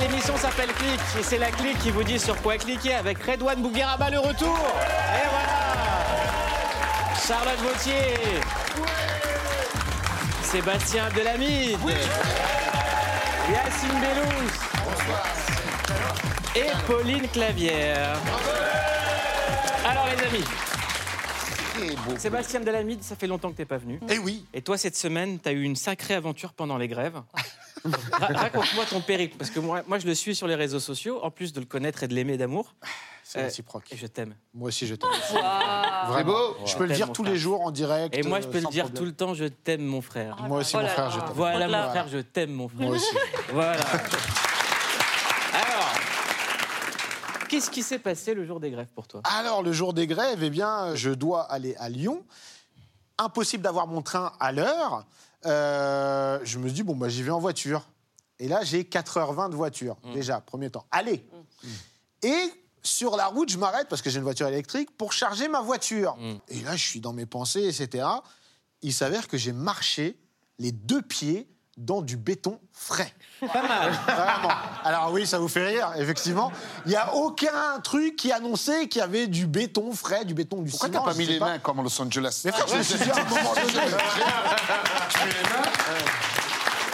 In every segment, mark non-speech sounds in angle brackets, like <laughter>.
L'émission s'appelle Click et c'est la clique qui vous dit sur quoi cliquer avec Redouane Bougueraba le retour. Et voilà. Charlotte Vautier. Sébastien Delamide. Yacine Bellous. Et Pauline Clavière. Alors les amis, Sébastien Delamide, ça fait longtemps que t'es pas venu. Eh oui. Et toi, cette semaine, tu as eu une sacrée aventure pendant les grèves. Ra- Raconte-moi ton périple, parce que moi, moi, je le suis sur les réseaux sociaux, en plus de le connaître et de l'aimer d'amour. C'est Euh, réciproque. Et je t'aime. Moi aussi, je t'aime. C'est beau. Je peux le dire tous frère. les jours en direct. Et moi, je peux euh, le sans dire tout le temps, je t'aime, mon frère. Moi aussi, mon frère, je t'aime. Voilà, Voilà. mon frère, je t'aime, mon frère. Moi aussi. Voilà. Alors, qu'est-ce qui s'est passé le jour des grèves pour toi? Alors, le jour des grèves, eh bien, je dois aller à Lyon. Impossible d'avoir mon train à l'heure. Euh, je me dis, bon, bah, j'y vais en voiture. Et là, j'ai 4h20 de voiture, déjà, premier temps. Allez Et sur la route, je m'arrête, parce que j'ai une voiture électrique, pour charger ma voiture. Et là, je suis dans mes pensées, etc. Il s'avère que j'ai marché les deux pieds dans du béton frais. Pas mal. Vraiment. Alors oui, ça vous fait rire, effectivement. Il n'y a aucun truc qui annonçait qu'il y avait du béton frais, du béton du Pourquoi ciment. t'as pas je mis les mains comme à Los Angeles Mais frère, je me suis dit à un moment <laughs> donné,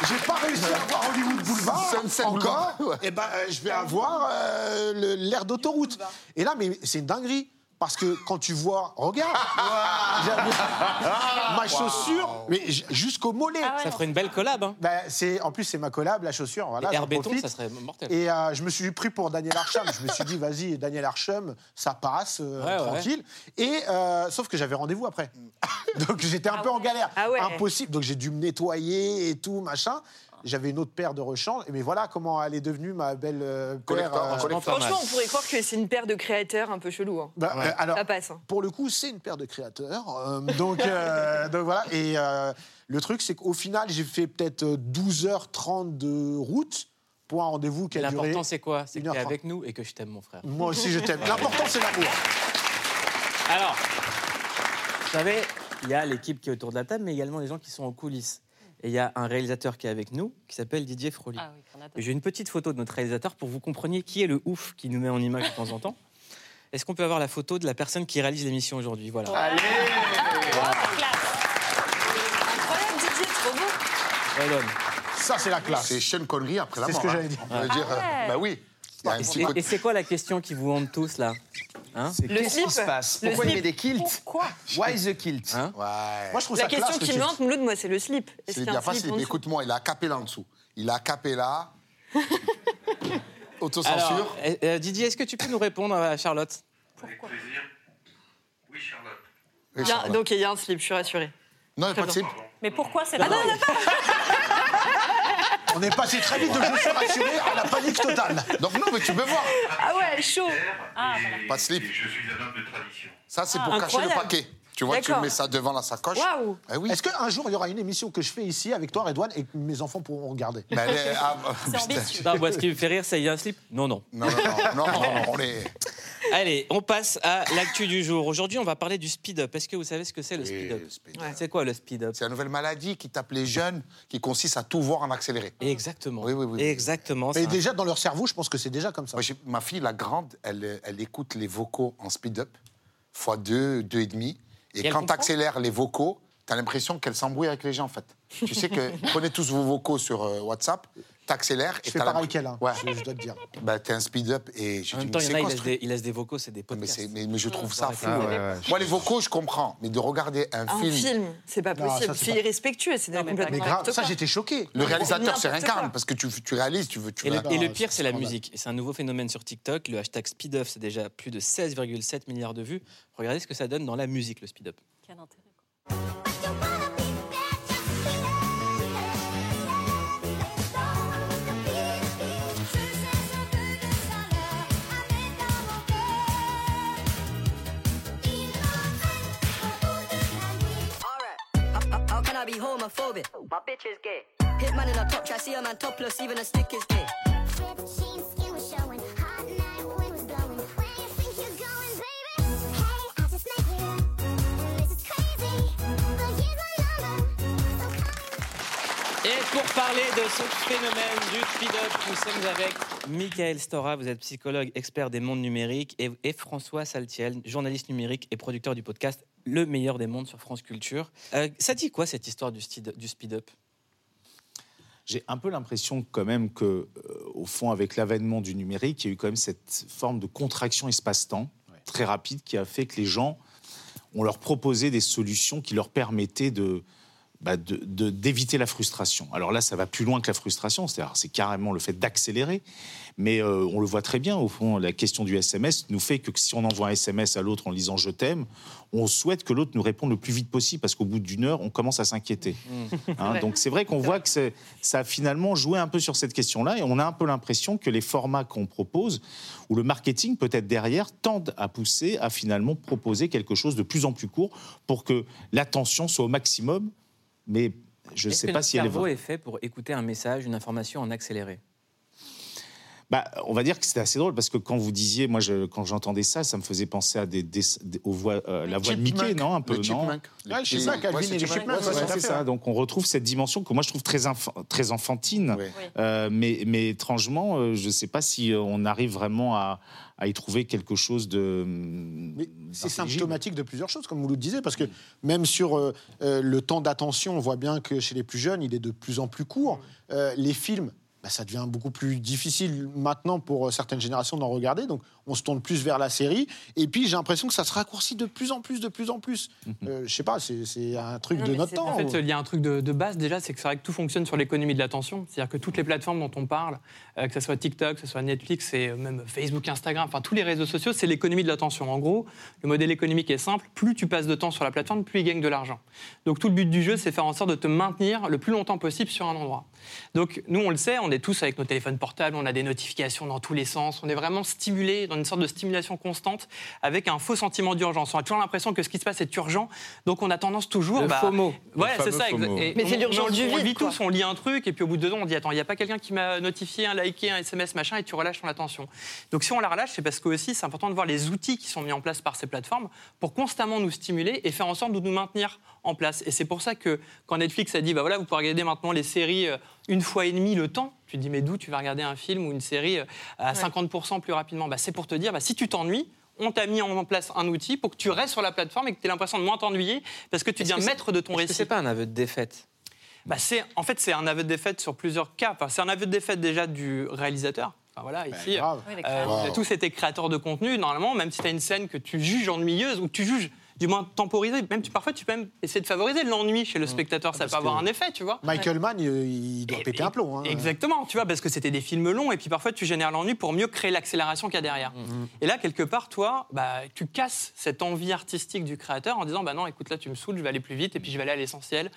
j'ai pas réussi à avoir Hollywood Boulevard Sunset encore. Boulevard, ouais. Et ben, euh, je vais avoir euh, le- l'air d'autoroute. Et là, mais c'est une dinguerie. Parce que quand tu vois, regarde, <laughs> j'avais ma chaussure, mais jusqu'au mollet. Ah ouais, Ça ferait une belle collab. Hein. Ben, c'est, en plus, c'est ma collab, la chaussure. Voilà, Air béton, profite. ça serait mortel. Et euh, je me suis pris pour Daniel Arsham. je me suis dit, vas-y, Daniel Arsham, ça passe, euh, Ouais, ouais. tranquille. Et euh, sauf que j'avais rendez-vous après. <laughs> Donc j'étais un peu en galère. Ah ouais. Impossible. Donc j'ai dû me nettoyer et tout, machin. J'avais une autre paire de rechange. Mais voilà comment elle est devenue ma belle euh, paire. Collector, euh, collector. Franchement, on pourrait croire que c'est une paire de créateurs un peu chelou. hein. bah, euh, alors, Ça passe. hein. pour le coup, c'est une paire de créateurs. euh, donc, euh, <laughs> donc voilà. Et euh, le truc, c'est qu'au final, j'ai fait peut-être euh, 12h30 de route pour un rendez-vous qui a duré. L'important, c'est quoi? C'est que tu es 1h30. avec nous et que je t'aime, mon frère. Moi aussi, je t'aime. L'important, c'est l'amour. Alors, vous savez, il y a l'équipe qui est autour de la table, mais également les gens qui sont en coulisses. Et il y a un réalisateur qui est avec nous, qui s'appelle Didier Froli. Ah oui, J'ai une petite photo de notre réalisateur pour que vous compreniez qui est le ouf qui nous met en image de temps en temps. Est-ce qu'on peut avoir la photo de la personne qui réalise l'émission aujourd'hui? Voilà. Incroyable, Didier, trop beau. Ça, c'est la classe. C'est Sean Connery après la C'est mort. ce que hein. j'allais dire. On va dire, euh, ouais. bah oui. Il Et c'est- côté- Et c'est quoi la question qui vous hante tous là? Hein? C'est Le qu'est-ce qui slip. se passe Le Pourquoi il slip. met des kilts Pourquoi? Why the kilt Hein? Ouais. Moi, je trouve La ça question classe. qui me hante, Mouloud, moi, c'est le slip. Est-ce C'est a bien facile. Écoute-moi, il a capé là en dessous. Il a capé là. <laughs> Autocensure. Alors, euh, euh, Didier, est-ce que tu peux nous répondre à Charlotte? Avec plaisir. Oui, Charlotte. Il a-. Donc il y a un slip, je suis rassurée. Non, il n'y a pas de slip. Mais pourquoi c'est Ah non, on a pas On est passé très vite de je suis rassuré à la panique totale. Donc non, mais tu peux voir. Ah ouais, chaud. Ah, voilà. Pas de slip. Je suis un homme de tradition. Ça, c'est pour cacher incroyable. le paquet. Tu vois, tu mets ça devant la sacoche. Waouh. Eh oui. Est-ce qu'un jour, il y aura une émission que je fais ici avec toi, Redouane, et que mes enfants pourront regarder? Mais elle est- ah. Non, moi, ce qui me fait rire, c'est il y a un slip Non, non. Non, non, non, non, non, on est. Allez, on passe à l'actu du jour. Aujourd'hui, on va parler du speed-up. Est-ce que vous savez ce que c'est le Oui, speed-up le speed-up. Ouais. C'est quoi le speed-up C'est la nouvelle maladie qui tape les jeunes, qui consiste à tout voir en accéléré. Exactement. Oui, oui, oui. Exactement. Et déjà, dans leur cerveau, je pense que c'est déjà comme ça. Moi, ma fille, la grande, elle, elle écoute les vocaux en speed-up, fois deux, deux et demi. Et, quand tu accélères les vocaux, tu as l'impression qu'elle s'embrouille avec les gens, en fait. tu sais que, prenez tous vos vocaux sur euh, WhatsApp, tu accélères Je et fais t'as pareil l'impression- qu'elle, hein, Ouais. je, je dois te dire. Bah, t'es un speed-up et j'ai En dit, même temps, mais il y c'est en a, quoi ils ce laissent, truc des, ils laissent des vocaux, c'est des mais, podcasts. c'est- mais- mais je trouve ça fou. Ah ouais, ouais. ouais, Moi, les vocaux, je comprends, mais de regarder un, Un film, film, c'est pas Non, possible. ça, c'est C'est pas- irrespectueux, c'est Non, mais complètement Mais grave, n'importe ça, quoi. j'étais choqué. le réalisateur, c'est N'importe incarne, quoi. parce que tu, tu réalises, tu veux. Tu Et le, et pire, c'est c'est la scandale. musique. Et c'est un nouveau phénomène sur TikTok. Le hashtag speed-up, c'est déjà plus de 16,7 milliards de vues. Regardez ce que ça donne dans la musique, le speed-up. Quel intérêt. I be homophobic? My bitch is gay. Hitman in a top try, see a man topless, even a stick is gay. Et pour parler de ce phénomène du nous sommes avec Michael Stora, vous êtes psychologue, expert des mondes numériques, et, et François Saltiel, journaliste numérique et producteur du podcast Le meilleur des mondes sur France Culture. Euh, ça dit quoi cette histoire du speed- speed-up J'ai un peu l'impression quand même que, euh, au fond, avec l'avènement du numérique, il y a eu quand même cette forme de contraction espace-temps très rapide qui a fait que les gens, on leur proposait des solutions qui leur permettaient de bah, de- de- d'éviter la frustration. Alors là, ça va plus loin que la frustration, c'est-à-dire c'est carrément le fait d'accélérer, mais euh, on le voit très bien, au fond, la question du SMS nous fait que si on envoie un SMS à l'autre en disant je t'aime, on souhaite que l'autre nous réponde le plus vite possible, parce qu'au bout d'une heure, on commence à s'inquiéter. Hein, <laughs> vrai. donc c'est vrai qu'on voit que ça a finalement joué un peu sur cette question-là, et on a un peu l'impression que les formats qu'on propose, ou le marketing peut-être derrière, tendent à pousser à finalement proposer quelque chose de plus en plus court pour que l'attention soit au maximum, mais je ne sais pas si elle est cerveau est fait pour écouter un message, une information en accéléré? Bah, on va dire que c'était assez drôle parce que quand vous disiez, moi, je- quand j'entendais ça, ça me faisait penser à des, des- des- aux voix, euh, la voix de Mickey, non, un peu, non Ouais, je sais petits- ça, Calvin ouais, et c'est les chipmunks, ouais, c'est ça. Donc on retrouve cette dimension que moi je trouve très, inf- très enfantine, Ouais. Euh, mais, mais étrangement, euh, je ne sais pas si on arrive vraiment à, à y trouver quelque chose de. Mais c'est symptomatique de plusieurs choses, comme vous le disiez, parce que même sur euh, euh, le temps d'attention, on voit bien que chez les plus jeunes, il est de plus en plus court. Euh, les films, bah, ça devient beaucoup plus difficile maintenant pour euh, certaines générations d'en regarder, donc on se tourne plus vers la série. Et puis j'ai l'impression que ça se raccourcit de plus en plus, de plus en plus. Euh, je sais pas, c'est un truc Non, de notre temps. En fait, il y a un truc de, de base déjà, c'est que c'est vrai que tout fonctionne sur l'économie de l'attention. C'est-à-dire que toutes les plateformes dont on parle, euh, que ce soit TikTok, que ce soit Netflix, et euh, même Facebook, Instagram, enfin tous les réseaux sociaux, c'est l'économie de l'attention. En gros, le modèle économique est simple. Plus tu passes de temps sur la plateforme, plus ils gagnent de l'argent. Donc tout le but du jeu, c'est faire en sorte de te maintenir le plus longtemps possible sur un endroit. Donc nous, on le sait, on est tous avec nos téléphones portables, on a des notifications dans tous les sens, on est vraiment stimulé dans une sorte de stimulation constante avec un faux sentiment d'urgence. On a toujours l'impression que ce qui se passe est urgent, donc on a tendance toujours. Le bah, FOMO. Ouais, c'est ça. FOMO. exa- et Mais c'est on- l'urgence on- du On vide, vit quoi. tous, on lit un truc, et puis au bout de deux ans, on dit Attends, il n'y a pas quelqu'un qui m'a notifié, un liké, un SMS, machin, et tu relâches ton attention. Donc si on la relâche, c'est parce que aussi, c'est important de voir les outils qui sont mis en place par ces plateformes pour constamment nous stimuler et faire en sorte de nous maintenir en place. Et c'est pour ça que quand Netflix a dit Bah voilà, vous pouvez regarder maintenant les séries euh, une fois et demie le temps, tu te dis Mais d'où tu vas regarder un film ou une série euh, à 50% plus rapidement? Bah, C'est pour te dire bah, Si tu t'ennuies, on t'a mis en place un outil pour que tu restes sur la plateforme et que tu aies l'impression de moins t'ennuyer parce que tu deviens maître de ton récit. c'est pas un aveu de défaite? Bah, c'est, en fait, c'est un aveu de défaite sur plusieurs cas. Enfin, c'est un aveu de défaite déjà du réalisateur. Enfin, voilà, ici, grave. Ouais, les euh, tous été créateurs de contenu. Normalement, même si tu as une scène que tu juges ennuyeuse ou que tu juges du moins temporisée, même tu, parfois tu peux même essayer de favoriser l'ennui chez le spectateur. ça parce peut avoir un effet, tu vois. Michael Mann, il, doit Et- péter et- un plomb. hein. Exactement, tu vois, parce que c'était des films longs et puis parfois tu génères l'ennui pour mieux créer l'accélération qu'il y a derrière. Et là, quelque part, toi, bah, tu casses cette envie artistique du créateur en disant, bah non, écoute, là, tu me saoules, je vais aller plus vite et puis je vais aller à l'essentiel.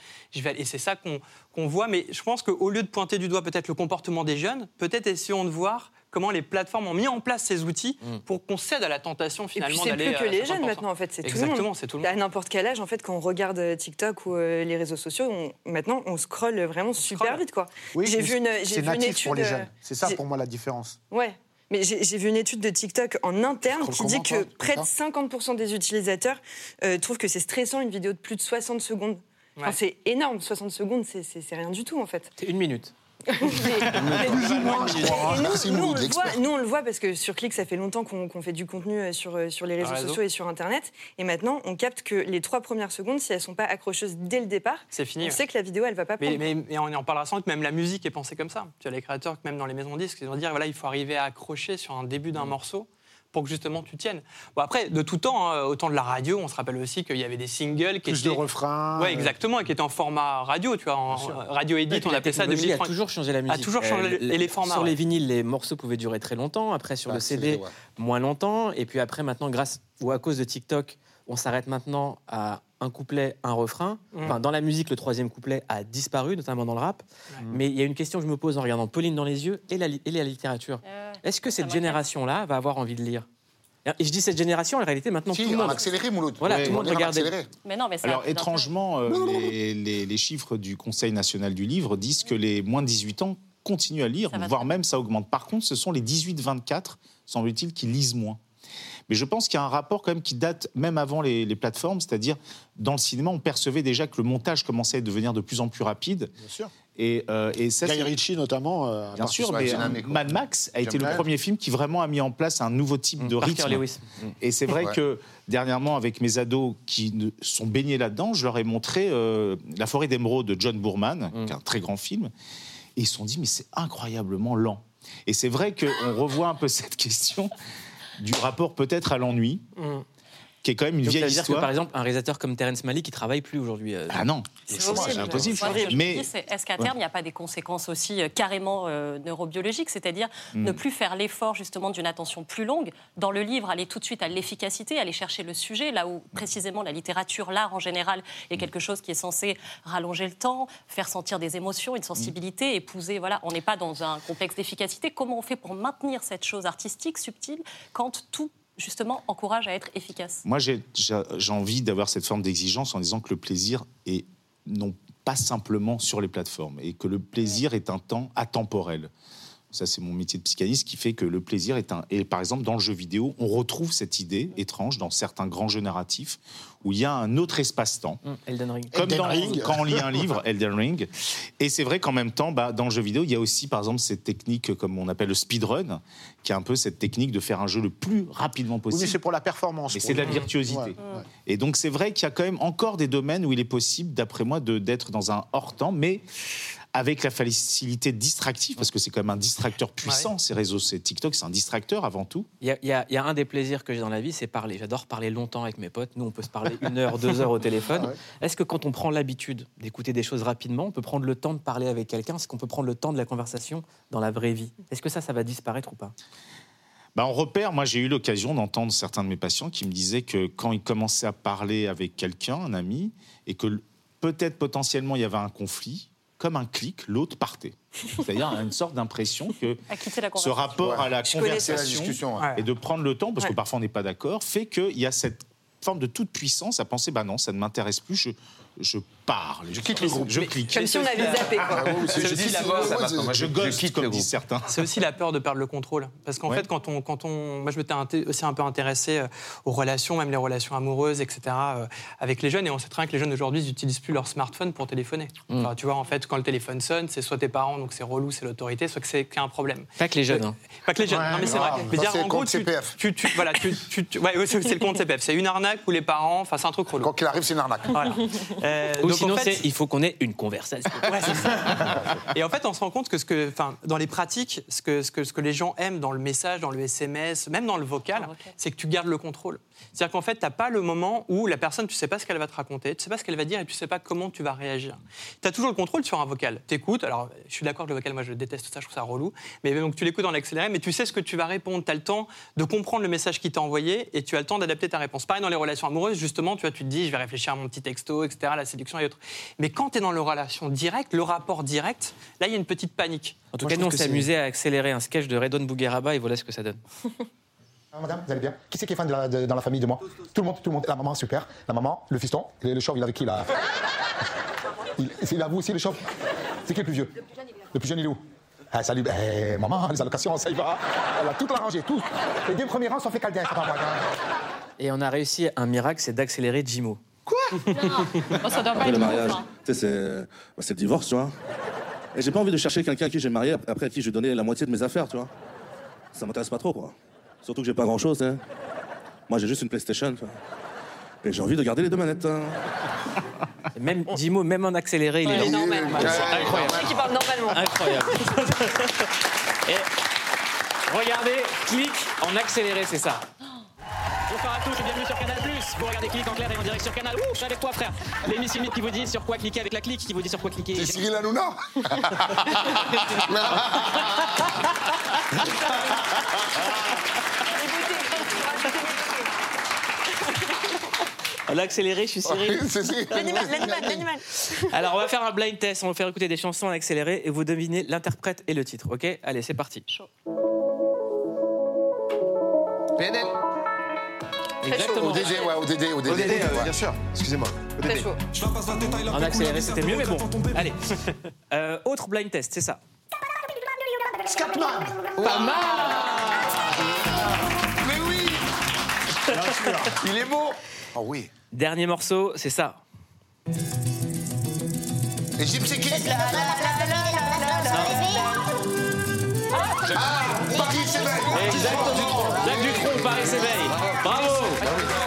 Aller- Et c'est ça qu'on qu'on voit. Mais je pense qu'au lieu de pointer du doigt peut-être le comportement des jeunes, peut-être essayons de voir comment les plateformes ont mis en place ces outils pour qu'on cède à la tentation finalement c'est d'aller plus que à les 50%. jeunes maintenant en fait, c'est tout le Exactement, monde. c'est tout le À monde. n'importe quel âge en fait, quand on regarde euh, TikTok ou euh, les réseaux sociaux, on- maintenant on scrolle vraiment super scrolle. vite quoi. Oui, j'ai vu une, j'ai c'est vu une natif étude. pour les euh, jeunes. C'est ça pour moi la différence. Ouais. Mais j'ai j'ai vu une étude de TikTok en interne qui dit que près de comme 50% des utilisateurs euh, trouvent que c'est stressant une vidéo de plus de 60 secondes. Enfin, c'est énorme, 60 secondes, c'est- c'est c'est rien du tout en fait. C'est une minute. Mais- mais- Plus ou moins, je crois. Et nous, Merci, nous, on le voit, l'expert. nous, on le voit parce que sur Click, ça fait longtemps qu'on fait du contenu euh, sur, euh, sur les réseaux réseau. sociaux et sur Internet. Et maintenant, on capte que les trois premières secondes, si elles sont pas accrocheuses dès le départ, C'est fini. on ouais. sait que la vidéo, elle va pas prendre. Mais, mais, mais on en parlera sans doute, même la musique est pensée comme ça. Tu as les créateurs, même dans les maisons de disques, ils vont dire voilà, il faut arriver à accrocher sur un début Mm. d'un morceau pour que justement tu tiennes. Bon, après, de tout temps, hein, au temps de la radio, on se rappelle aussi qu'il y avait des singles qui Plus étaient. de refrains. Ouais, euh, exactement, et qui étaient en format radio, tu vois, en euh, radio edit, on la appelait ça technologie a 2030. toujours changé la musique. toujours changé Euh, les formats, Sur ouais. les vinyles, les morceaux pouvaient durer très longtemps. Après, sur Bah, le CD, vrai, ouais. moins longtemps. Et puis après, maintenant, grâce ou à cause de TikTok, on s'arrête maintenant à un couplet, un refrain. Mm. Enfin, dans la musique, le troisième couplet a disparu, notamment dans le rap. Mais il y a une question que je me pose en regardant Pauline dans les yeux et la, li- et la littérature? Est-ce que cette génération-là va avoir envie de lire? Et je dis cette génération, en réalité, maintenant, Si, tout le monde. accéléré, Mouloud. Voilà, tout le monde regardait. accéléré. Mais non, mais ça. Alors étrangement, euh, les, les- les chiffres du Conseil national du livre disent que les moins de 18 ans continuent à lire, Ça voire même ça augmente. Par contre, ce sont les 18-24, semble-t-il, qui lisent moins. Mais je pense qu'il y a un rapport quand même qui date même avant les, les plateformes, c'est-à-dire dans le cinéma, on percevait déjà que le montage commençait à devenir de plus en plus rapide. Bien sûr. Et, euh, et ça, Guy Ritchie, notamment. euh, Bien sûr, mais Mad Max a été le premier film qui vraiment a mis en place un nouveau type de Parker rythme. Lewis. Et c'est vrai Ouais. que dernièrement, avec mes ados qui sont baignés là-dedans, je leur ai montré euh, La forêt d'émeraude de John Boorman, qui est un très grand film. Et ils se sont dit, mais c'est incroyablement lent. Et c'est vrai qu'on revoit un peu <laughs> cette question du rapport peut-être à l'ennui, Mm. Qui est quand même une Donc, ça vieille veut dire que, histoire. par exemple, un réalisateur comme Terrence Malick, qui travaille plus aujourd'hui. euh, Ah non, C'est c'est possible. impossible. Je Mais est-ce qu'à terme, il n'y a pas des conséquences aussi euh, carrément euh, neurobiologiques, c'est-à-dire Hmm. ne plus faire l'effort justement d'une attention plus longue Dans le livre, aller tout de suite à l'efficacité, aller chercher le sujet, là où précisément la littérature, l'art en général, est quelque chose qui est censé rallonger le temps, faire sentir des émotions, une sensibilité, épouser. Voilà, on n'est pas dans un complexe d'efficacité. Comment on fait pour maintenir cette chose artistique, subtile, quand tout justement encourage à être efficace Moi, j'ai envie d'avoir cette forme d'exigence en disant que le plaisir est non pas simplement sur les plateformes et que le plaisir est un temps atemporel. Ça, c'est mon métier de psychanalyste qui fait que le plaisir est un. Et par exemple, dans le jeu vidéo, on retrouve cette idée étrange dans certains grands jeux narratifs où il y a un autre espace-temps. hum, Elden Ring. Comme Elden dans- Ring. <laughs> quand on lit un livre, Elden Ring. Et c'est vrai qu'en même temps, bah, dans le jeu vidéo, il y a aussi, par exemple, cette technique, comme on appelle le speedrun, qui est un peu cette technique de faire un jeu le plus rapidement Oui, possible. mais c'est pour la performance. Pour c'est de la virtuosité. Ouais, ouais. Et donc c'est vrai qu'il y a quand même encore des domaines où il est possible, d'après moi, de- d'être dans un hors-temps, mais avec la facilité distractive, parce que c'est quand même un distracteur puissant, ces réseaux, c'est TikTok, c'est un distracteur avant tout. Il y, a- y y un des plaisirs que j'ai dans la vie, c'est parler. J'adore parler longtemps avec mes potes. Nous, on peut se parler une heure, deux heures au téléphone. <laughs> Ouais. Est-ce que quand on prend l'habitude d'écouter des choses rapidement, on peut prendre le temps de parler avec quelqu'un? Est-ce qu'on peut prendre le temps de la conversation dans la vraie vie? Est-ce que ça, ça va disparaître ou pas? Bah, on repère, moi j'ai eu l'occasion d'entendre certains de mes patients qui me disaient que quand ils commençaient à parler avec quelqu'un, un ami, et que peut-être potentiellement il y avait un conflit, comme un clic, l'autre partait. C'est-à-dire une sorte d'impression que <laughs> ce rapport à la Je conversation discussion. ouais. Ouais. et de prendre le temps, parce que parfois on n'est pas d'accord, fait qu'il y a cette forme de toute puissance à penser, bah non, ça ne m'intéresse plus, je, je parle. Je quitte le groupe. Je clique. Comme si on avait zappé, quoi. C'est aussi la peur, Je ghost, comme disent certains. C'est aussi la peur de perdre le contrôle. Parce qu'en Ouais. fait, quand on, quand on, moi, je m'étais aussi un peu intéressé euh, aux relations, même les relations amoureuses, etc., euh, avec les jeunes. Et on sait très bien que les jeunes aujourd'hui, ils n'utilisent plus leur smartphone pour téléphoner. Enfin, tu vois, en fait, quand le téléphone sonne, c'est soit tes parents, donc c'est relou, c'est l'autorité, soit que c'est qu'il y a un problème. Pas que les jeunes. hein. Pas que les jeunes, Ouais, non mais c'est vrai. Mais dire, c'est en le gros, compte tu, CPF. tu, tu- voilà, tu, tu- tu- ouais, ouais, c'est le compte CPF. C'est une arnaque où les parents, enfin, c'est un truc relou. Quoi qu'il arrive, c'est une arnaque. <laughs> Euh, Ou donc, en sinon, fait- c'est il faut qu'on ait une conversation. Ouais, c'est ça. Et en fait, on se rend compte que, ce que enfin, dans les pratiques, ce que, ce, que, ce que les gens aiment dans le message, dans le SMS, même dans le vocal, c'est que tu gardes le contrôle. C'est-à-dire qu'en fait, tu n'as pas le moment où la personne, tu sais pas ce qu'elle va te raconter, tu sais pas ce qu'elle va dire et tu sais pas comment tu vas réagir. Tu as toujours le contrôle sur un vocal. Tu écoutes, alors je suis d'accord que le vocal, moi je déteste ça, je trouve ça relou, mais donc tu l'écoutes en accéléré, mais tu sais ce que tu vas répondre, tu as le temps de comprendre le message qui t'a envoyé et tu as le temps d'adapter ta réponse. Pareil dans les relations amoureuses, justement, tu vois, tu te dis, je vais réfléchir à mon petit texto, etc., la séduction et autres. Mais quand tu es dans le relation directe, le rapport direct, là, il y a une petite panique. En tout Moi, cas, nous, on s'est amusé à accélérer un sketch de Redon Bougueraba et voilà ce que ça donne. Ah, <laughs> Madame, vous allez bien? Qui c'est qui est fan de la- de- dans la famille de moi? Tout le monde, tout le monde. La maman, super. La maman, le fiston, le, le chauve, il est avec qui là? <laughs> Il, Il a vous aussi le chauve C'est qui le plus vieux? Le plus jeune, il est où? Ah, salut, eh, maman, les allocations, ça y va. Elle a tout arrangé, tout. Les deux premiers rangs sont fait caldien, c'est pas moi. hein. Et on a réussi un miracle, c'est d'accélérer Jimo. Bon, ça doit pas Après être le mariage, tu sais, c'est bah, c'est le divorce, tu vois. Et j'ai pas envie de chercher quelqu'un à qui j'ai marié, après à qui je donnais la moitié de mes affaires, tu vois. Ça m'intéresse pas trop, quoi. Surtout que j'ai pas grand chose, hein. Moi, j'ai juste une PlayStation, tu vois. Et j'ai envie de garder les deux manettes. hein. Même Jimo, même en accéléré, il est Il est là. normal. Incroyable. qui parle normalement. Incroyable. <laughs> Et regardez, clic en accéléré, c'est ça. Bonsoir à tous et bienvenue sur Canal+. Vous regardez Clic en clair et en direct sur Canal. Ouh, je suis avec toi frère. L'émission qui vous dit sur quoi cliquer avec la clique, qui vous dit sur quoi cliquer. C'est Cyril Hanouna <laughs> En accéléré, je suis Cyril. C'est Cyril L'animal, l'animal, l'animal. Alors, on va faire un blind test. On va faire écouter des chansons en accéléré et vous devinez l'interprète et le titre. Ok? Allez, c'est parti. PNL Exactement. ODD, ouais, ODD, ODD. ODD, euh, ouais. bien sûr. Excusez-moi. Très chaud. En accéléré, c'était mieux, mais bon. Allez. Euh, autre blind test, c'est ça. Scatman Pas mal Mais oui Il est beau Oh oui. Dernier morceau, c'est ça. Et Gypsy King Ah Paris s'éveille Paris s'éveille. Bravo.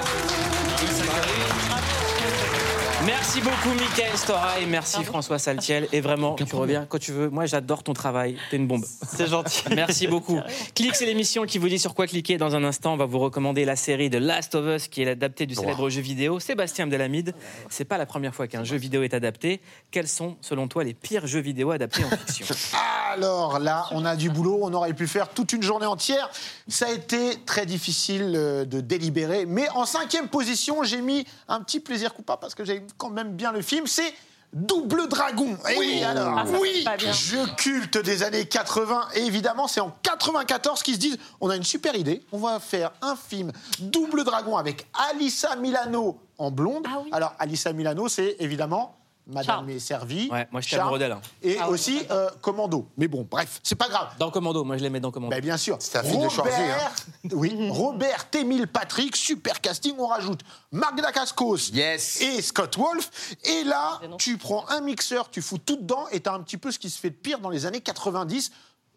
Merci beaucoup, Mickaël Stora, et merci François Saltiel. Et vraiment, tu reviens quand tu veux. Moi, j'adore ton travail. T'es une bombe. C'est gentil. <laughs> Merci beaucoup. Click, c'est l'émission qui vous dit sur quoi cliquer. Dans un instant, on va vous recommander la série de Last of Us, qui est l'adapté du célèbre jeu vidéo. Sébastien Abdelhamid, c'est pas la première fois qu'un jeu vidéo est adapté. Quels sont, selon toi, les pires jeux vidéo adaptés en fiction? <laughs> Alors là, on a du boulot, on aurait pu faire toute une journée entière. Ça a été très difficile euh, de délibérer, mais en cinquième position, j'ai mis un petit plaisir coupable parce que j'aime quand même bien le film. C'est Double Dragon. Eh oui, alors, Ah, oui, jeu culte des années 80. Et évidemment, c'est en 94 qu'ils se disent on a une super idée, on va faire un film Double Dragon avec Alissa Milano en blonde. Ah oui. Alors, Alissa Milano, c'est évidemment Madame est servie. Ouais, moi, j'étais amoureux d'elle, hein. Et Ah ouais, aussi euh, Commando. Mais bon, bref, c'est pas grave. Dans Commando, moi je les mets dans Commando. Ben, bien sûr. C'est un film de Schwarzy, hein. <laughs> Oui, Robert, Émile Patrick, super casting. On rajoute Marc Dacascos Yes. et Scott Wolf. Et là, non. tu prends un mixeur, tu fous tout dedans et t'as un petit peu ce qui se fait de pire dans les années 90.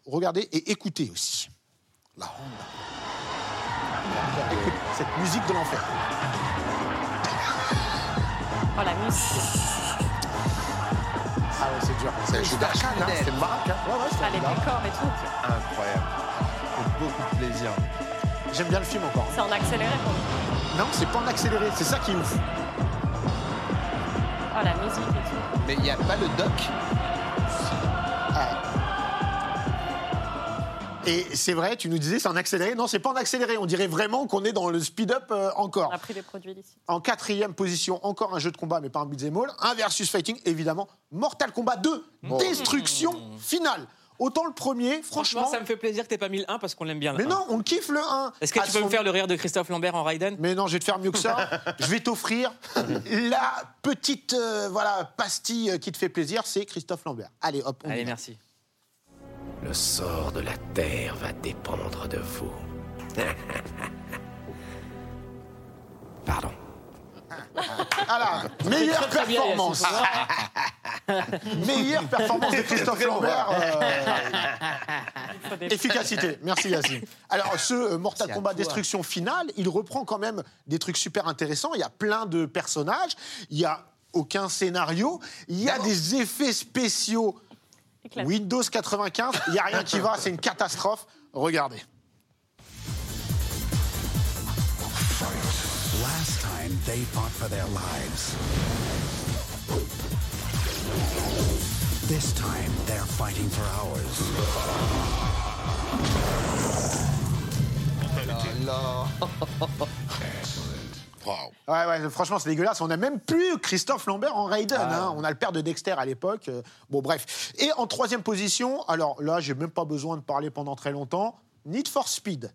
Regardez et écoutez aussi. La Honda. Écoute cette musique de l'enfer. Oh, la musique. Ah ouais, c'est dur. C'est jeu d'arcade, hein, une baraque. hein. Ouais, ouais, c'est Ah, les décors et tout. Incroyable. Avec beaucoup de plaisir. J'aime bien le film encore. C'est en accéléré pour nous. Non, c'est pas en accéléré, c'est ça qui est ouf. Oh, la musique et tout. Mais il n'y a pas le doc? Et c'est vrai, tu nous disais c'est en accéléré. Non, c'est pas en accéléré. On dirait vraiment qu'on est dans le speed-up euh, encore. On a pris des produits licites. En quatrième position, encore un jeu de combat, mais pas un beat'em all. Un versus fighting, évidemment. Mortal Kombat 2, destruction finale. Autant le premier, Franchement, ça me fait plaisir que t'aies pas mis le 1 parce qu'on l'aime bien. le Mais 1. non, on kiffe le 1. Est-ce que tu peux son- me faire le rire de Christophe Lambert en Raiden? Mais non, je vais te faire mieux que ça. je vais t'offrir <laughs> la petite euh, voilà, pastille qui te fait plaisir, c'est Christophe Lambert. Allez, hop, on y Allez, va. merci. Le sort de la Terre va dépendre de vous. <laughs> Pardon. Ah là, meilleure très, très bien, performance. <laughs> meilleure performance de Christophe Lambert. euh, <laughs> efficacité. Merci Yacine. Alors, ce Mortal Kombat. Destruction finale, il reprend quand même des trucs super intéressants. Il y a plein de personnages. Il y a aucun scénario. Il y a des effets spéciaux. Windows 95, il n'y a rien qui va, c'est une catastrophe. Regardez. Last time they fought for their lives. This time they're fighting for ours. <laughs> Wow. Ouais, ouais, franchement, c'est dégueulasse. On n'a même plus Christophe Lambert en Raiden. hein. On a le père de Dexter à l'époque. Euh, Bon, bref. Et en troisième position, alors là, j'ai même pas besoin de parler pendant très longtemps. Need for Speed.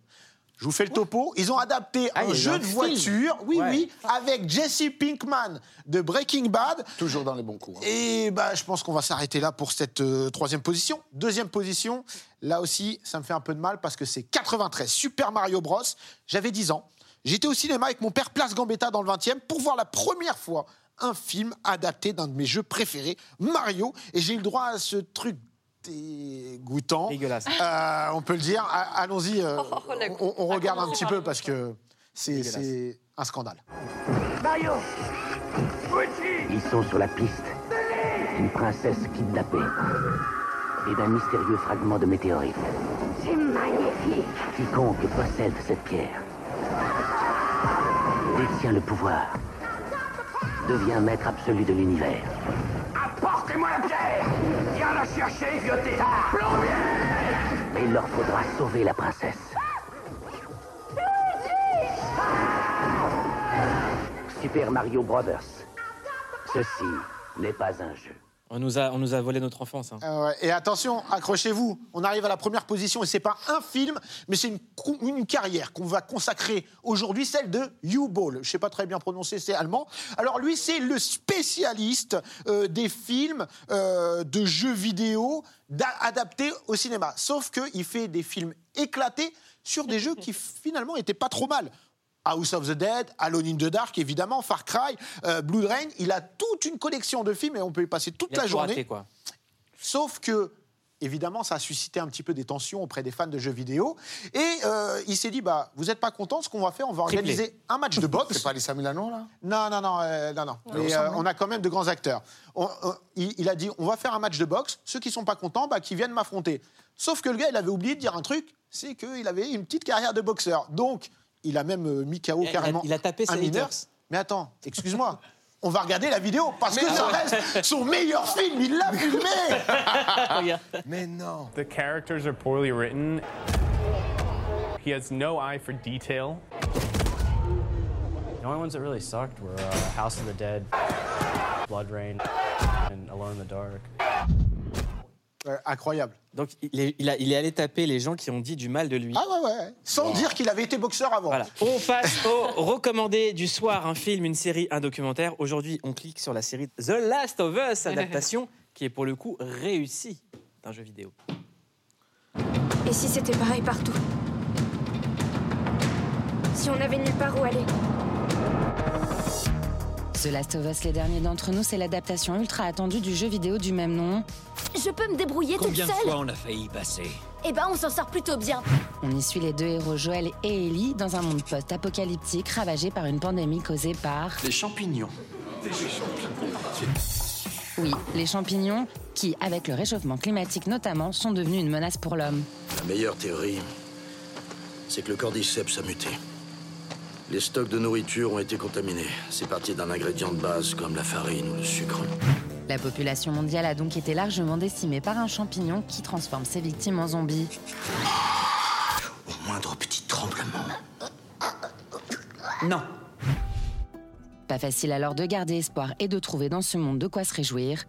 Je vous fais le topo. Ils ont adapté Ah, un eu jeu un de film. voiture, oui, Ouais. oui, avec Jesse Pinkman de Breaking Bad. Toujours dans les bons coups. hein. Et bah, je pense qu'on va s'arrêter là pour cette euh, troisième position. Deuxième position, là aussi, ça me fait un peu de mal parce que c'est 93, Super Mario Bros. J'avais 10 ans. J'étais au cinéma avec mon père Place Gambetta dans le 20e pour voir la première fois un film adapté d'un de mes jeux préférés, Mario. Et j'ai eu le droit à ce truc dégoûtant. Dégueulasse. Euh, on peut le dire. A- Allons-y, euh, Oh, la- on, regarde un petit peu parce que c'est c'est un scandale. Mario Ils sont sur la piste d'une princesse kidnappée et d'un mystérieux fragment de météorite. C'est magnifique. Quiconque possède cette pierre détient le pouvoir, devient maître absolu de l'univers. Apportez-moi la pierre Viens la chercher, vieux tétard Mais il leur faudra sauver la princesse. Super Mario Brothers. Ceci n'est pas un jeu. On nous a, on nous a volé notre enfance. hein. Ouais. Et attention, accrochez-vous, on arrive à la première position et c'est pas un film, mais c'est une, une carrière qu'on va consacrer aujourd'hui, celle de Hugh Ball. Je sais pas très bien prononcer, c'est allemand. Alors lui, c'est le spécialiste euh, des films euh, de jeux vidéo d'a- adaptés au cinéma. Sauf qu'il fait des films éclatés sur des jeux qui finalement étaient pas trop mal. House of the Dead, Alone in the Dark, évidemment, Far Cry, euh, Blood Rain. Il a toute une collection de films et on peut y passer toute Il a la journée. raté, quoi. Sauf que, évidemment, ça a suscité un petit peu des tensions auprès des fans de jeux vidéo. Et euh, il s'est dit, bah, vous n'êtes pas content, ce qu'on va faire, on va Triplé. organiser un match de boxe. <laughs> C'est pas Lisa Milano, là Non, non, non, euh, non, non. Mais euh, on a quand même de grands acteurs. On- il, il a dit, on va faire un match de boxe. Ceux qui sont pas contents, bah, qui viennent m'affronter. Sauf que le gars, il avait oublié de dire un truc, c'est qu'il avait une petite carrière de boxeur. Donc, il a même euh, mis KO Il a- carrément. il a tapé un mineur. Mais attends, excuse-moi. On va regarder la vidéo parce que ça reste son meilleur film. Il l'a filmé. <laughs> Mais non. The characters are poorly written. He has no eye for detail. The only ones that really sucked were uh, House of the Dead, Blood Rain, and Alone in the Dark. Ouais, incroyable. Donc il est, il a- il est allé taper les gens qui ont dit du mal de lui. Ah ouais, ouais. Sans dire qu'il avait été boxeur avant. Voilà. On passe au recommandé du soir, un film, une série, un documentaire. Aujourd'hui, on clique sur la série The Last of Us, <laughs> adaptation qui est pour le coup réussie d'un jeu vidéo. Et si c'était pareil partout? Si on avait nulle part où aller? The Last of Us, les derniers d'entre nous, c'est l'adaptation ultra attendue du jeu vidéo du même nom. Je peux me débrouiller Combien de toute seule fois on a failli y passer Eh ben, on s'en sort plutôt bien. On y suit les deux héros Joel et Ellie dans un monde post-apocalyptique ravagé par une pandémie causée par... Des champignons. Oui, les champignons, qui, avec le réchauffement climatique notamment, sont devenus une menace pour l'homme. La meilleure théorie, c'est que le cordyceps a muté. Les stocks de nourriture ont été contaminés. C'est parti d'un ingrédient de base comme la farine ou le sucre. La population mondiale a donc été largement décimée par un champignon qui transforme ses victimes en zombies. Au moindre petit tremblement. Non. Pas facile alors de garder espoir et de trouver dans ce monde de quoi se réjouir.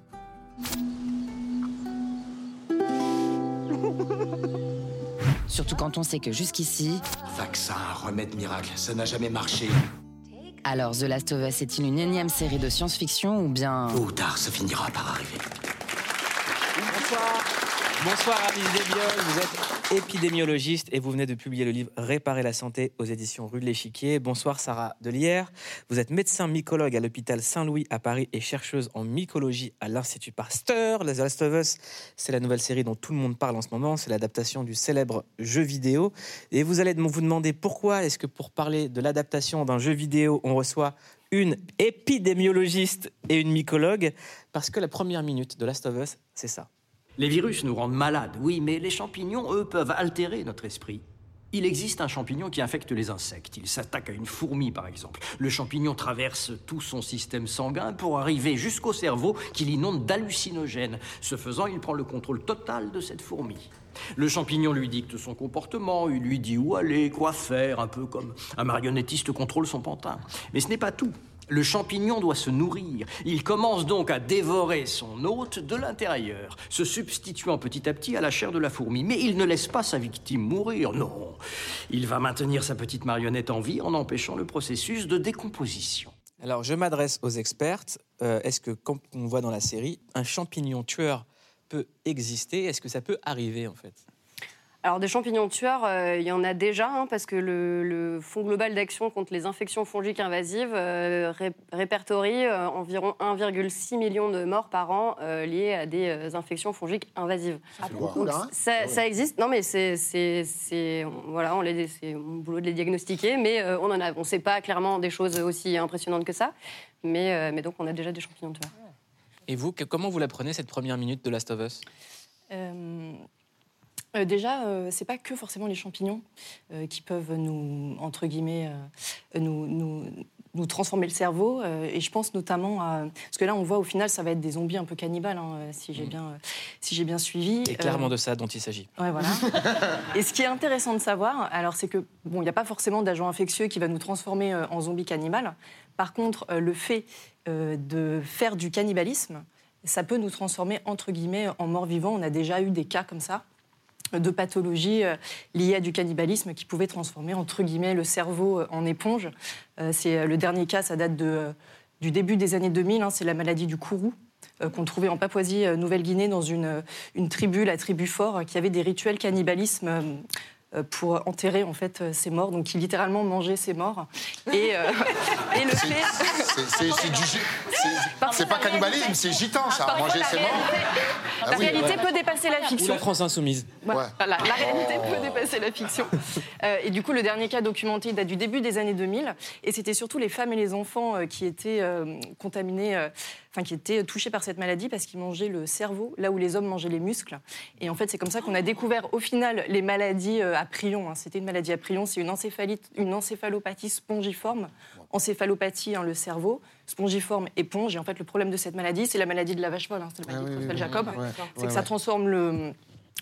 <laughs> Surtout quand on sait que jusqu'ici, Vaccin, remède miracle, ça n'a jamais marché. alors The Last of Us est-il une énième série de science-fiction ou bien... Tôt ou tard, ça finira par arriver. Bonsoir. Bonsoir Alice Desbioles, vous êtes épidémiologiste et vous venez de publier le livre Réparer la santé aux éditions Rue de l'Échiquier. Bonsoir Sarah Delière, vous êtes médecin mycologue à l'hôpital Saint-Louis à Paris et chercheuse en mycologie à l'Institut Pasteur. The Last of Us, c'est la nouvelle série dont tout le monde parle en ce moment, c'est l'adaptation du célèbre jeu vidéo. Et vous allez vous demander pourquoi est-ce que pour parler de l'adaptation d'un jeu vidéo, on reçoit une épidémiologiste et une mycologue? Parce que la première minute de Last of Us, c'est ça. Les virus nous rendent malades, oui, mais les champignons, eux, peuvent altérer notre esprit. Il existe un champignon qui infecte les insectes. Il s'attaque à une fourmi, par exemple. Le champignon traverse tout son système sanguin pour arriver jusqu'au cerveau qui l'inonde d'hallucinogènes. Ce faisant, il prend le contrôle total de cette fourmi. Le champignon lui dicte son comportement, il lui dit où aller, quoi faire, un peu comme un marionnettiste contrôle son pantin. Mais ce n'est pas tout. Le champignon doit se nourrir. Il commence donc à dévorer son hôte de l'intérieur, se substituant petit à petit à la chair de la fourmi. Mais il ne laisse pas sa victime mourir, non. Il va maintenir sa petite marionnette en vie en empêchant le processus de décomposition. Alors, je m'adresse aux expertes. Euh, Est-ce que, comme on voit dans la série, un champignon tueur peut exister? Est-ce que ça peut arriver, en fait? Alors, des champignons tueurs, euh, il y en a déjà, hein, parce que le, le Fonds global d'action contre les infections fongiques invasives euh, ré- répertorie euh, environ 1,6 million de morts par an euh, liées à des euh, infections fongiques invasives. beaucoup, là, hein ça, Ah ouais. ça existe. Non, mais c'est, voilà, on les- mon boulot de les diagnostiquer, mais euh, on en a, on sait pas clairement des choses aussi impressionnantes que ça. Mais, euh, mais donc, on a déjà des champignons tueurs. Et vous, que- comment vous la prenez, cette première minute de Last of Us? Euh, euh, déjà, euh, c'est pas que forcément les champignons euh, qui peuvent nous, entre guillemets, euh, nous, nous, nous transformer le cerveau. et je pense notamment à. Parce que là, on voit au final, ça va être des zombies un peu cannibales, hein, euh, si j'ai bien, si j'ai bien suivi. Et clairement de ça dont il s'agit. Ouais, voilà. Et ce qui est intéressant de savoir, alors c'est que bon, il n'y a pas forcément d'agent infectieux qui va nous transformer en zombie cannibale. Par contre, le fait de faire du cannibalisme ça peut nous transformer, entre guillemets, en mort-vivant. On a déjà eu des cas comme ça de pathologies euh, liées à du cannibalisme qui pouvaient transformer, entre guillemets, le cerveau euh, en éponge. Euh, c'est le dernier cas, ça date de, du début des années 2000, hein, c'est la maladie du euh, qu'on trouvait en Papouasie-Nouvelle-Guinée dans une, une tribu, la tribu Fort, qui avait des rituels cannibalisme pour enterrer en fait euh, ses morts, donc qui littéralement mangeait ses morts. Et, euh, et le fait... C'est- C'est c'est du c'est- c'est pas cannibalisme, c'est gitan, ça. Parfois, Manger la ses morts. réalité- Ah la oui, réalité ouais. peut dépasser la Ou fiction. la France insoumise. Voilà, la réalité peut dépasser la fiction. Euh, et du coup, le dernier cas documenté date du début des années 2000. Et c'était surtout les femmes et les enfants euh, qui étaient euh, contaminés, euh, enfin qui étaient touchés par cette maladie parce qu'ils mangeaient le cerveau, là où les hommes mangeaient les muscles. Et en fait, c'est comme ça qu'on a découvert au final les maladies euh, à prion. hein. C'était une maladie à prion, c'est une, encéphalite, une encéphalopathie spongiforme. Encéphalopathie, hein, le cerveau, spongiforme, éponge. Et en fait, le problème de cette maladie, c'est la maladie de la vache folle. hein. C'est la maladie de Creutzfeldt Jacob. Ouais, C'est ouais, que ça transforme le,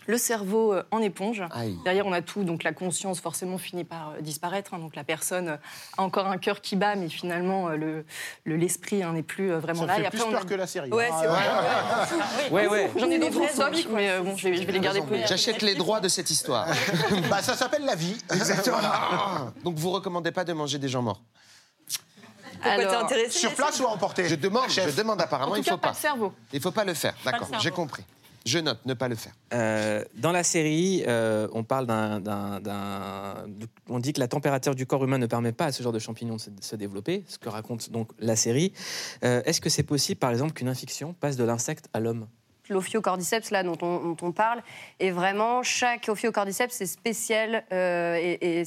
le cerveau euh, en éponge. Aïe. Derrière, on a tout, donc la conscience forcément finit par euh, disparaître. hein. donc la personne euh, a encore un cœur qui bat, mais finalement le le- l'esprit hein, n'est plus vraiment Ça là. fait Et plus on peur a- que la série. Ouais, hein. c'est vrai. Ouais, ouais. J'en ai des vrais mais euh, bon, je vais, je vais les garder pour J'achète les droits de cette histoire. <laughs> bah, ça s'appelle la vie. Exactement. <laughs> Donc vous recommandez pas de manger des gens morts? Pourquoi t'es intéressé Sur place ou à emporter? Je demande, je demande apparemment, En tout il cas, faut pas pas. le cerveau. Il faut pas le faire. D'accord, j'ai compris. Je note, ne pas le faire. Euh, dans la série, euh, on parle d'un, d'un- d'un- de- on dit que la température du corps humain ne permet pas à ce genre de champignon de se, de se développer, ce que raconte donc la série. Euh, est-ce que c'est possible, par exemple, qu'une infection passe de l'insecte à l'homme? L'ophiocordyceps, là, dont on, dont on parle, est vraiment, chaque ophiocordyceps est spécial euh, et, et-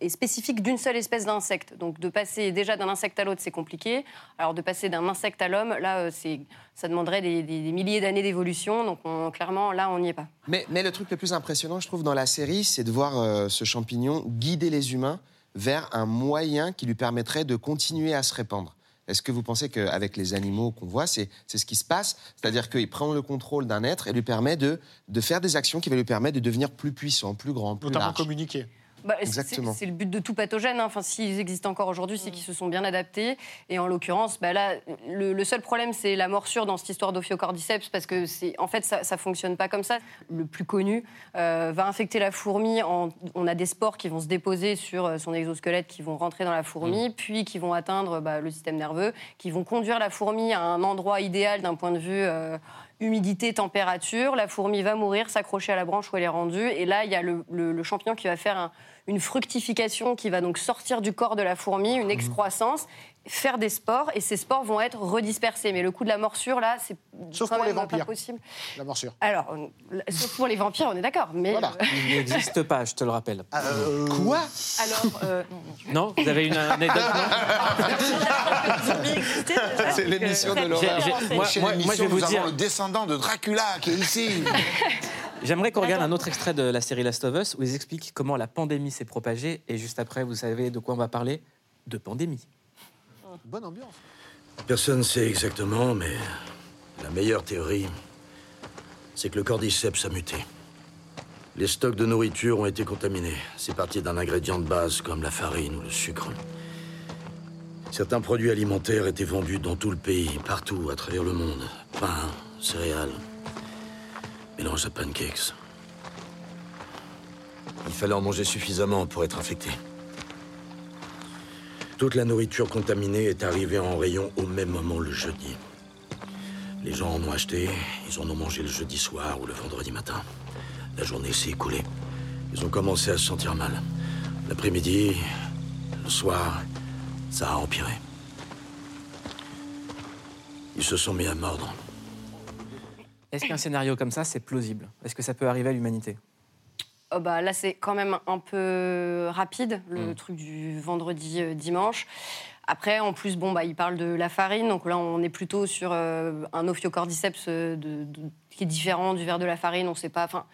et spécifique d'une seule espèce d'insecte. Donc de passer déjà d'un insecte à l'autre, c'est compliqué. Alors de passer d'un insecte à l'homme, là, euh, c'est, ça demanderait des, des- des milliers d'années d'évolution. Donc on- clairement, là, on n'y est pas. Mais, mais le truc le plus impressionnant, je trouve, dans la série, c'est de voir euh, ce champignon guider les humains vers un moyen qui lui permettrait de continuer à se répandre. Est-ce que vous pensez qu'avec les animaux qu'on voit, c'est c'est ce qui se passe? C'est-à-dire qu'il prend le contrôle d'un être et lui permet de, de faire des actions qui vont lui permettre de devenir plus puissant, plus grand, plus Notamment large. communiquer. Bah, c'est- Exactement. C'est c'est le but de tout pathogène. hein. Enfin, s'ils existent encore aujourd'hui, c'est qu'ils se sont bien adaptés. Et en l'occurrence, bah là, le, le seul problème, c'est la morsure dans cette histoire d'ophiocordyceps, parce que c'est, en fait, ça, ça fonctionne pas comme ça. Le plus connu euh, va infecter la fourmi. En, on a des spores qui vont se déposer sur euh, son exosquelette, qui vont rentrer dans la fourmi, puis qui vont atteindre bah, le système nerveux, qui vont conduire la fourmi à un endroit idéal d'un point de vue. euh, humidité, température, la fourmi va mourir, s'accrocher à la branche où elle est rendue, et là il y a le, le- le champignon qui va faire un- une fructification qui va donc sortir du corps de la fourmi, une excroissance, faire des spores, et ces spores vont être redispersés. Mais le coup de la morsure là, c'est Sauf quand pour les pas vampires. possible. La morsure. Alors, euh, sauf pour les vampires, on est d'accord, mais Voilà. euh, Il n'existe pas, je te le rappelle. Quoi? Alors, euh, non, Vous avez une anecdote C'est l'émission de l'horreur. j'ai- moi, Chez moi- l'émission, moi, je vais vous nous dire, avons le descendant de Dracula qui est ici. <laughs> j'aimerais qu'on regarde un autre extrait de la série Last of Us où ils expliquent comment la pandémie s'est propagée. Et juste après, vous savez de quoi on va parler? De pandémie. Bonne ambiance. Personne ne sait exactement, mais la meilleure théorie, c'est que le cordyceps a muté. Les stocks de nourriture ont été contaminés. C'est parti d'un ingrédient de base comme la farine ou le sucre. Certains produits alimentaires étaient vendus dans tout le pays, partout, à travers le monde. Pain, céréales, mélange à pancakes. Il fallait en manger suffisamment pour être infecté. Toute la nourriture contaminée est arrivée en rayon au même moment le jeudi. Les gens en ont acheté, ils en ont mangé le jeudi soir ou le vendredi matin. La journée s'est écoulée. Ils ont commencé à se sentir mal. L'après-midi, le soir, ça a empiré. Ils se sont mis à mordre. Est-ce qu'un scénario comme ça, c'est plausible? Est-ce que ça peut arriver à l'humanité? Oh bah là, c'est quand même un peu rapide, le Mm. truc du vendredi euh, dimanche. Après, en plus, bon, bah, il parle de la farine, donc là, on est plutôt sur euh, un ophiocordyceps euh, de- de- qui est différent du verre de la farine. On sait pas. Enfin,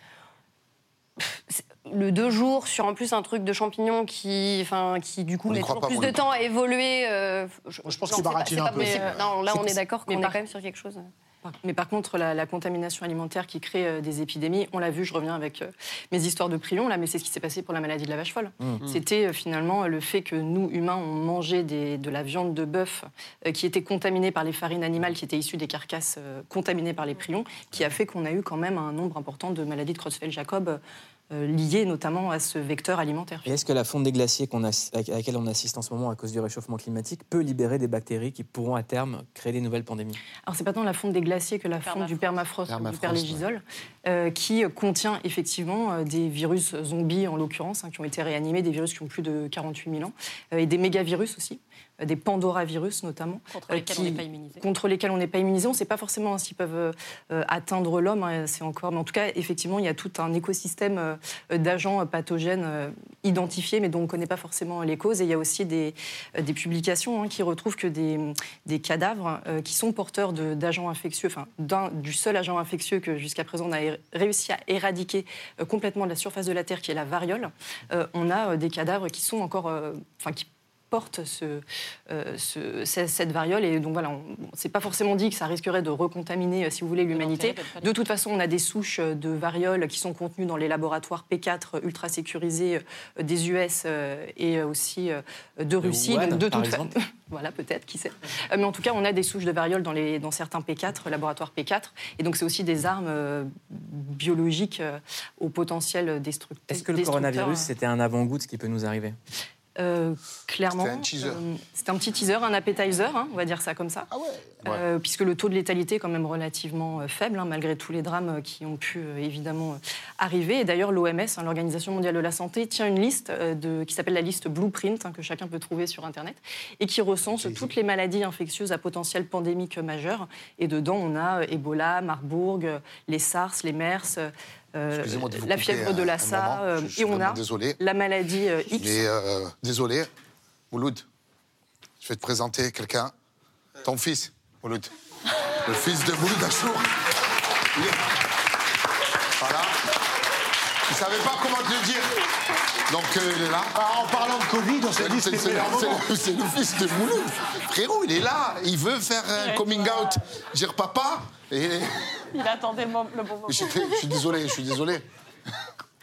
le deux jours sur en plus un truc de champignon qui, enfin, qui du coup On met toujours pas, plus de temps à évoluer. euh, je, Moi, je pense qu'il baratine un peu. Mais, euh, Non, là, on est d'accord qu'on est quand même sur quelque chose. Mais par contre, la, la contamination alimentaire qui crée euh, des épidémies, on l'a vu, je reviens avec euh, mes histoires de prions, là, mais c'est ce qui s'est passé pour la maladie de la vache folle. Mmh. C'était euh, finalement le fait que nous, humains, on mangeait des- de la viande de bœuf euh, qui était contaminée par les farines animales qui étaient issues des carcasses euh, contaminées par les prions, qui a fait qu'on a eu quand même un nombre important de maladies de Creutzfeldt-Jacob euh, liées notamment à ce vecteur alimentaire. Et est-ce que la fonte des glaciers qu'on à laquelle on assiste en ce moment à cause du réchauffement climatique peut libérer des bactéries qui pourront à terme créer des nouvelles pandémies? Alors c'est pas tant la fonte des glaciers que la fonte du permafrost, ou du Permafrost, perlégisol, euh, qui contient effectivement euh, des virus zombies en l'occurrence, hein, qui ont été réanimés, des virus qui ont plus de 48 000 ans, euh, et des mégavirus aussi, euh, des pandoravirus notamment, Contre euh, lesquels on n'est pas immunisé. contre lesquels on n'est pas immunisé. On ne sait pas forcément hein, s'ils peuvent euh, atteindre l'homme, hein, c'est encore, mais en tout cas effectivement il y a tout un écosystème d'agents pathogènes identifiés, mais dont on ne connaît pas forcément les causes. Et il y a aussi des, des publications hein, qui retrouvent que des, des cadavres qui sont porteurs d'agents infectieux, enfin du seul agent infectieux que jusqu'à présent on a réussi à éradiquer complètement de la surface de la Terre, qui est la variole, euh, on a des cadavres qui sont encore, euh, enfin qui portent ce, euh, ce- ce- cette variole. Et donc voilà, on ne s'est pas forcément dit que ça risquerait de recontaminer, euh, si vous voulez, l'humanité. De toute façon, on a des souches euh, de variole qui sont contenues dans les laboratoires P4 ultra sécurisés des US et aussi de Russie. Wuhan, Donc, de toute fa- exemple. <laughs> voilà, peut-être, qui sait. Mais en tout cas, on a des souches de variole dans, les, dans certains P4, laboratoires P4. Et donc, c'est aussi des armes euh, biologiques euh, au potentiel destructeur. Est-ce que le coronavirus, c'était un avant-goût de ce qui peut nous arriver? Euh, clairement. C'était un teaser. euh, C'était un petit teaser, un appetizer, hein, on va dire ça comme ça. Ah ouais, Euh, puisque le taux de létalité est quand même relativement euh, faible, hein, malgré tous les drames qui ont pu euh, évidemment euh, arriver. Et d'ailleurs, l'OMS, hein, l'Organisation mondiale de la santé, tient une liste euh, de, qui s'appelle la liste Blueprint, hein, que chacun peut trouver sur Internet, et qui recense toutes les maladies infectieuses à potentiel pandémique majeur. Et dedans, on a euh, Ebola, Marburg, les SARS, les MERS. Euh, Excusez-moi de vous la fièvre de Lassa, euh, et on a désolé. la maladie euh, X. Mais euh, désolé, Mouloud, je vais te présenter quelqu'un. Ton fils, Mouloud. Le fils de Mouloud Achour. Il est- Voilà. Je ne savais pas comment te le dire. Donc euh, il est là. en parlant de Covid, on s'est dit le C'est le fils de Mouloud. Frérot, il est là. Il veut faire un coming out. Dire papa. Et... Il attendait le, mo- le bon moment. Je, suis, je suis désolé, je suis désolé.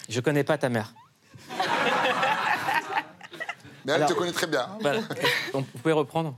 Je connais pas ta mère. Mais elle Alors- te connaît très bien. Voilà. Donc, vous pouvez reprendre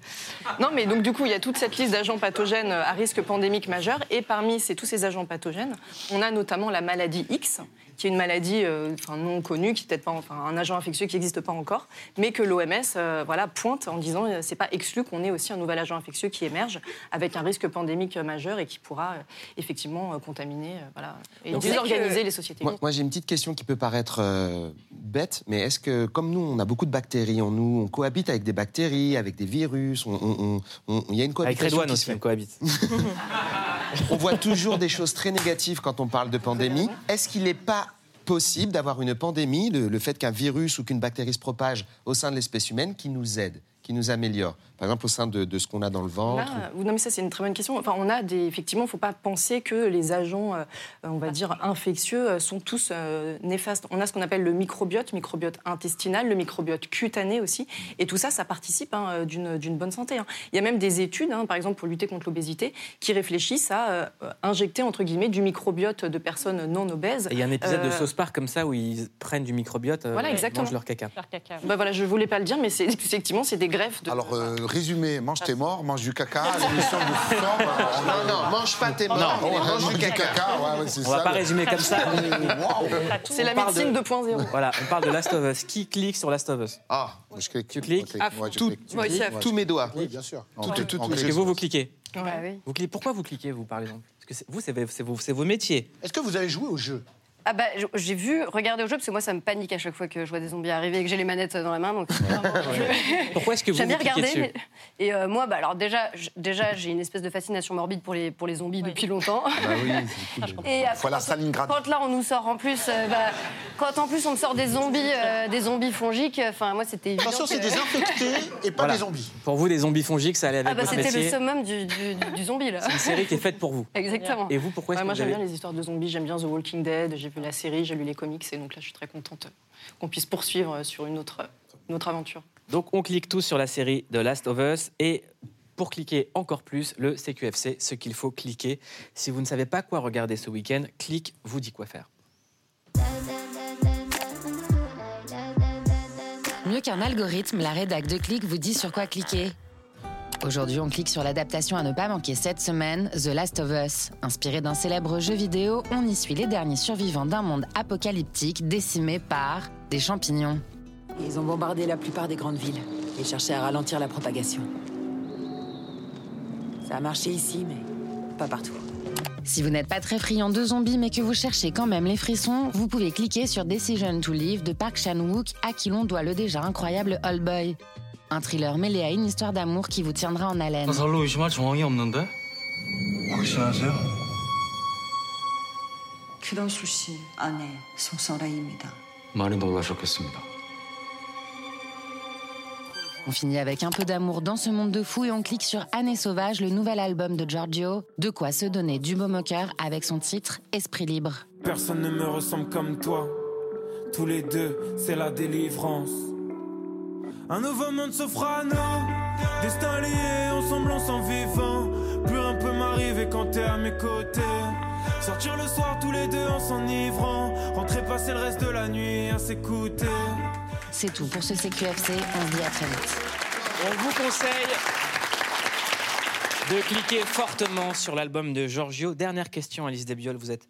Non, mais donc du coup, il y a toute cette liste d'agents pathogènes à risque pandémique majeur. Et parmi ces, tous ces agents pathogènes, on a notamment la maladie X, qui est une maladie euh, enfin, non connue, qui peut-être pas, enfin, un agent infectieux qui n'existe pas encore, mais que l'OMS euh, voilà, pointe en disant euh, c'est pas exclu qu'on ait aussi un nouvel agent infectieux qui émerge avec un risque pandémique majeur et qui pourra euh, effectivement euh, contaminer euh, voilà, et Donc, désorganiser les sociétés. Moi, moi, j'ai une petite question qui peut paraître euh, bête, mais est-ce que, comme nous, on a beaucoup de bactéries en nous, on cohabite avec des bactéries, avec des virus, on- on- on- on- il y a une Avec cohabitation Redouane qui aussi, on cohabite. <laughs> On voit toujours des choses très négatives quand on parle de pandémie. Est-ce qu'il n'est pas possible d'avoir une pandémie, le, le fait qu'un virus ou qu'une bactérie se propage au sein de l'espèce humaine, qui nous aide, qui nous améliore Par exemple, au sein de, de ce qu'on a dans le ventre Là, ou- non, mais ça, c'est une très bonne question. Enfin, on a des, effectivement, il ne faut pas penser que les agents, euh, on va dire, infectieux euh, sont tous euh, néfastes. On a ce qu'on appelle le microbiote, microbiote intestinal, le microbiote cutané aussi. Et tout ça, ça participe hein, euh, d'une bonne santé. hein. Il y a même des études, hein, par exemple, pour lutter contre l'obésité, qui réfléchissent à euh, injecter, entre guillemets, du microbiote de personnes non obèses. Et Il y a un épisode de Euh, Sauce Park comme ça où ils prennent du microbiote, euh, Voilà, exactement. mangent leur caca. Bah voilà, je voulais pas le dire, mais c'est <laughs> effectivement c'est des greffes de. Alors, euh, résumé, mange tes morts, mange du caca, <laughs> l'émission de soir, bah, Non, non, mange pas tes morts, Non, mais on mange mange du caca. ouais, ouais, c'est On va ça, pas le- résumer comme ça. <laughs> C'est la médecine de- 2.0. Voilà, on parle de Last of Us. Qui clique sur Last of Us? Ah, je clique. Tu cliques. Tous mes doigts. Oui, bien sûr. Tout, tout, tout, en tout. Est-ce clique. que vous, vous cliquez oui. vous cliquez Pourquoi vous cliquez, vous, par exemple? Parce que c'est- vous, c'est c'est vos, c'est vos métiers. Est-ce que vous avez joué au jeu? Ah bah, j'ai vu regarder au jeu parce que moi ça me panique à chaque fois que je vois des zombies arriver et que j'ai les manettes dans la main. Donc <laughs> Pourquoi est-ce que vous, j'aime vous bien regarder. dessus mais- Et euh, moi, bah alors déjà, déjà j'ai une espèce de fascination morbide pour les pour les zombies depuis longtemps. Bah oui, c'est cool. <laughs> Et après, Voilà quand- là on nous sort en plus, euh, bah, quand en plus on me sort des zombies, euh, des zombies fongiques, enfin moi c'était évident. Attention, c'est que- des <laughs> infectés et pas Voilà. des zombies. Pour vous, des zombies fongiques, ça allait avec Ah bah votre c'était le summum du, du, du- du zombie là. C'est une série qui est faite pour vous. Exactement. Et vous, pourquoi est-ce Ouais, que moi vous j'aime avez... bien les histoires de zombies, j'aime bien The Walking Dead, vu la série, j'ai lu les comics et donc là je suis très contente qu'on puisse poursuivre sur une autre, une autre aventure. Donc, on clique tous sur la série The Last of Us. Et Pour cliquer encore plus, le CQFC, ce qu'il faut cliquer. Si vous ne savez pas quoi regarder ce week-end, clique vous dit quoi faire. Mieux qu'un algorithme, la rédac de Click vous dit sur quoi cliquer. Aujourd'hui, on clique sur l'adaptation à ne pas manquer cette semaine, The Last of Us. Inspiré d'un célèbre jeu vidéo, on y suit les derniers survivants d'un monde apocalyptique décimé par des champignons. Ils ont bombardé la plupart des grandes villes et cherché à ralentir la propagation. Ça a marché ici, mais pas partout. Si vous n'êtes pas très friand de zombies mais que vous cherchez quand même les frissons, vous pouvez cliquer sur Decision to Live de Park Chan-wook à qui l'on doit le déjà incroyable All Boy. Un thriller mêlé à une histoire d'amour qui vous tiendra en haleine. On finit avec un peu d'amour dans ce monde de fou et on clique sur Année sauvage, le nouvel album de Giorgio. De quoi se donner du beau moqueur avec son titre Esprit libre. Personne ne me ressemble comme toi. Tous les deux, c'est la délivrance. Un nouveau monde s'offre à nous. Destin lié, ensemble on s'en vivant. Plus rien peut m'arriver quand t'es à mes côtés. Sortir le soir tous les deux en s'enivrant. Rentrer passer le reste de la nuit à s'écouter. C'est tout pour ce CQFC, on se dit à très vite. On vous conseille de cliquer fortement sur l'album de Giorgio. Dernière question, Alice Desbioles, vous êtes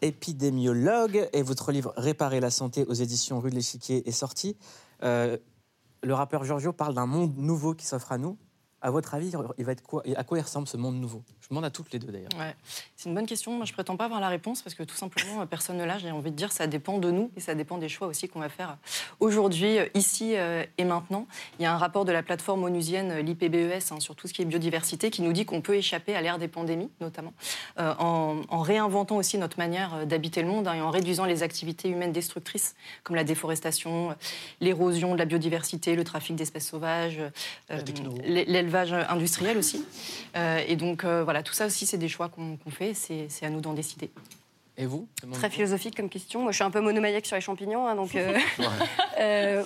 épidémiologue et votre livre Réparer la santé aux éditions Rue de l'Échiquier est sorti. Euh, le rappeur Giorgio parle d'un monde nouveau qui s'offre à nous. À votre avis, il va être à quoi il ressemble ce monde nouveau? Demande à toutes les deux d'ailleurs. Ouais, c'est une bonne question. Moi, je prétends pas avoir la réponse parce que tout simplement, euh, personne ne l'a. J'ai envie de dire, ça dépend de nous et ça dépend des choix aussi qu'on va faire aujourd'hui, euh, ici euh, et maintenant. Il y a un rapport de la plateforme onusienne, euh, l'IPBES, hein, sur tout ce qui est biodiversité, qui nous dit qu'on peut échapper à l'ère des pandémies, notamment, euh, en, en réinventant aussi notre manière euh, d'habiter le monde hein, et en réduisant les activités humaines destructrices, comme la déforestation, euh, l'érosion de la biodiversité, le trafic d'espèces sauvages, euh, l'é- l'élevage industriel aussi. Euh, et donc, euh, tout ça aussi, c'est des choix qu'on fait. C'est à nous d'en décider. Et vous Très philosophique comme question. Moi, je suis un peu monomaniaque sur les champignons, hein, donc <laughs> euh, <laughs> euh,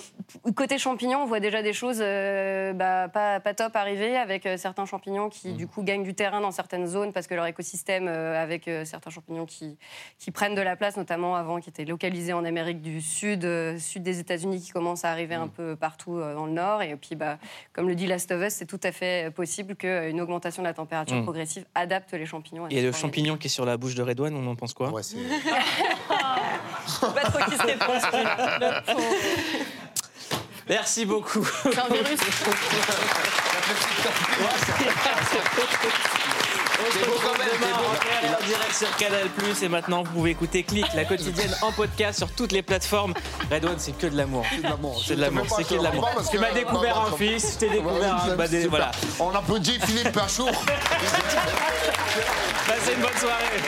côté champignons, on voit déjà des choses euh, bah, pas, pas top arriver avec euh, certains champignons qui Mm. du coup gagnent du terrain dans certaines zones parce que leur écosystème, euh, avec euh, certains champignons qui, qui prennent de la place, notamment avant qui étaient localisés en Amérique du Sud, euh, sud des États-Unis, qui commencent à arriver Mm. un peu partout euh, dans le Nord. Et puis, bah, comme le dit Last of Us, c'est tout à fait possible qu'une augmentation de la température Mm. progressive adapte les champignons. à Et le champignon qui est sur la bouche de Redouane, on en pense quoi? Pas trop qui. Merci beaucoup. C'est un virus. On se retrouve demain en en direct sur Canal+. Et maintenant, vous pouvez écouter Click, la quotidienne en podcast sur toutes les plateformes. Redouane, c'est que de l'amour. C'est de l'amour. C'est de l'amour. C'est que de l'amour. Parce Tu m'as découvert un fils, je t'ai découvert un... c'est bah, des- voilà. On applaudit Philippe Perchour. <laughs> Passez une bonne soirée.